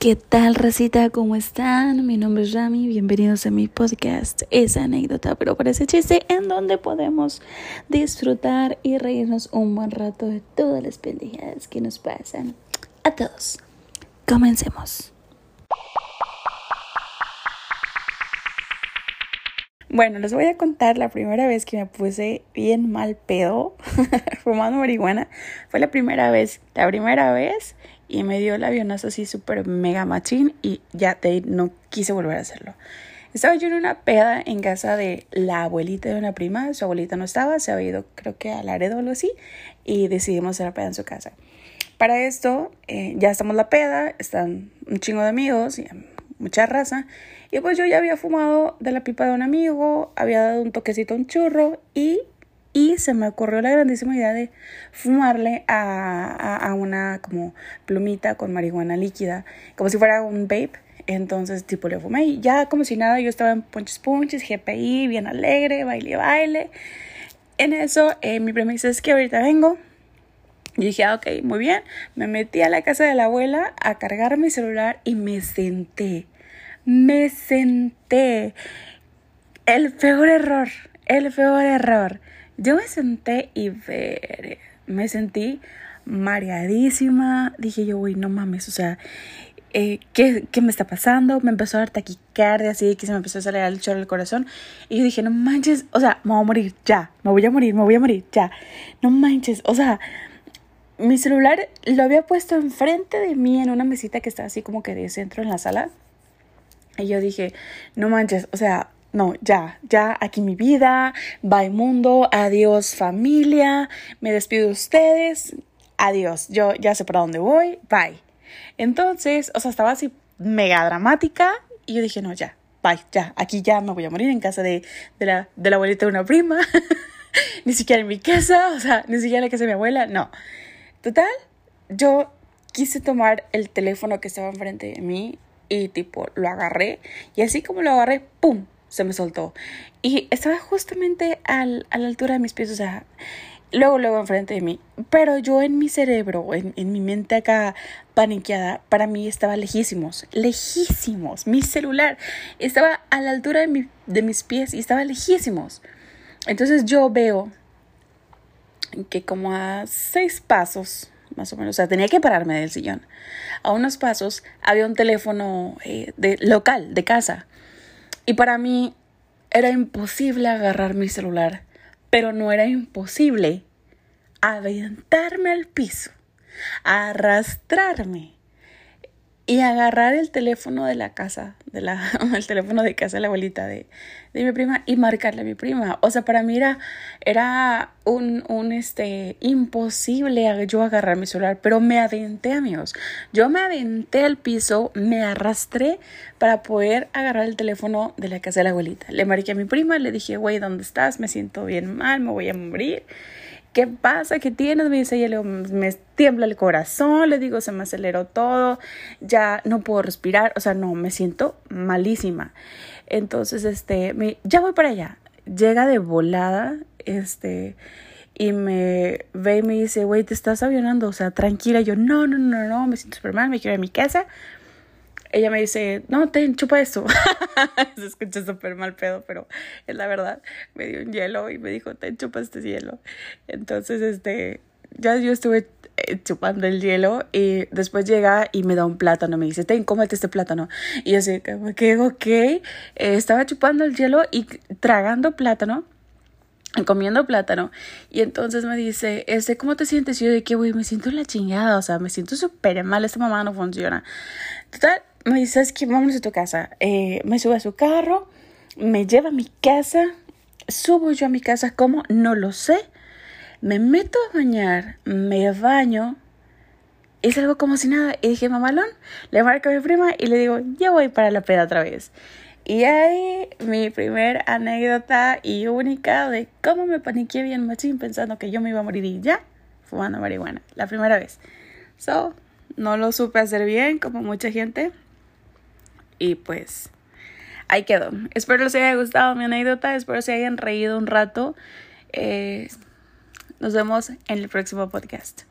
¿Qué tal, racita? ¿Cómo están? Mi nombre es Rami. Bienvenidos a mi podcast. Esa anécdota, pero parece chiste, en donde podemos disfrutar y reírnos un buen rato de todas las pendejadas que nos pasan. A todos. Comencemos. Bueno, les voy a contar la primera vez que me puse bien mal pedo fumando marihuana. Fue la primera vez, la primera vez y me dio el avionazo así súper mega machín y ya de no quise volver a hacerlo. Estaba yo en una peda en casa de la abuelita de una prima, su abuelita no estaba, se había ido creo que a Laredo o algo así y decidimos hacer la peda en su casa. Para esto eh, ya estamos la peda, están un chingo de amigos y mucha raza y pues yo ya había fumado de la pipa de un amigo, había dado un toquecito a un churro y y se me ocurrió la grandísima idea de fumarle a, a, una como plumita con marihuana líquida, como si fuera un vape. Entonces, tipo, le fumé y ya como si nada, yo estaba en punches punches, GPI, bien alegre, baile, baile. En eso, eh, mi dice, es que ahorita vengo. Y dije, ah, ok, muy bien. Me metí a la casa de la abuela a cargar mi celular y me senté. Me senté. El peor error, el peor error. Yo me senté y ver, me sentí mareadísima. Dije yo, uy, no mames, o sea, eh, ¿qué, ¿qué, me está pasando? Me empezó a dar taquicardia, así que se me empezó a salir el chorro del corazón. Y yo dije, no manches, o sea, me voy a morir ya, me voy a morir, me voy a morir ya. No manches, o sea, mi celular lo había puesto enfrente de mí en una mesita que estaba así como que de centro en la sala. Y yo dije, no manches, o sea, no, ya, ya aquí mi vida, bye mundo, adiós familia, me despido de ustedes, adiós, yo ya sé para dónde voy, bye. Entonces, o sea, estaba así mega dramática y yo dije, no, ya, bye, ya, aquí ya me voy a morir en casa de, de, la, de la abuelita de una prima, ni siquiera en mi casa, o sea, ni siquiera en la casa de mi abuela, no. Total, yo quise tomar el teléfono que estaba enfrente de mí y tipo lo agarré y así como lo agarré, ¡pum! Se me soltó. Y estaba justamente al, a la altura de mis pies, o sea, luego, luego enfrente de mí. Pero yo en mi cerebro, en, en mi mente acá paniqueada, para mí estaba lejísimos, lejísimos. Mi celular estaba a la altura de, mi, de mis pies y estaba lejísimos. Entonces yo veo que como a seis pasos, más o menos, o sea, tenía que pararme del sillón. A unos pasos había un teléfono eh, de, local, de casa. Y para mí era imposible agarrar mi celular, pero no era imposible aventarme al piso, arrastrarme y agarrar el teléfono de la casa, de la, el teléfono de casa de la abuelita de, de mi prima y marcarle a mi prima. O sea, para mí era, era un, un, este, imposible yo agarrar mi celular, pero me aventé, amigos. Yo me aventé al piso, me arrastré para poder agarrar el teléfono de la casa de la abuelita. Le marqué a mi prima, le dije, güey, ¿dónde estás? Me siento bien mal, me voy a morir. ¿Qué pasa? ¿Qué tienes? Me dice, ella, me tiembla el corazón, le digo, se me aceleró todo, ya no puedo respirar, o sea, no, me siento malísima. Entonces, este, me, ya voy para allá. Llega de volada, este, y me ve y me dice, güey, te estás avionando, o sea, tranquila. Y yo, no, no, no, no, me siento súper mal, me quiero ir a mi casa ella me dice, no, te chupa esto. Se escucha súper mal pedo, pero es la verdad. Me dio un hielo y me dijo, te chupa este hielo. Entonces, este, ya yo estuve eh, chupando el hielo y después llega y me da un plátano. Me dice, ten, cómete este plátano. Y yo así, que, ok. Eh, estaba chupando el hielo y tragando plátano comiendo plátano y entonces me dice, este, ¿cómo te sientes? Y yo de que, güey, me siento la chingada, o sea, me siento súper mal, esta mamá no funciona. Total, me dice, ¿sabes qué? Vámonos a tu casa. Eh, me sube a su carro, me lleva a mi casa, subo yo a mi casa, ¿cómo? No lo sé. Me meto a bañar, me baño, y salgo como si nada. Y dije, mamalón, le marco a mi prima y le digo, ya voy para la peda otra vez. Y ahí mi primer anécdota y única de cómo me paniqué bien machín pensando que yo me iba a morir y ya fumando marihuana. La primera vez. So, no lo supe hacer bien como mucha gente. Y pues ahí quedó. Espero les haya gustado mi anécdota, espero se hayan reído un rato. Eh, nos vemos en el próximo podcast.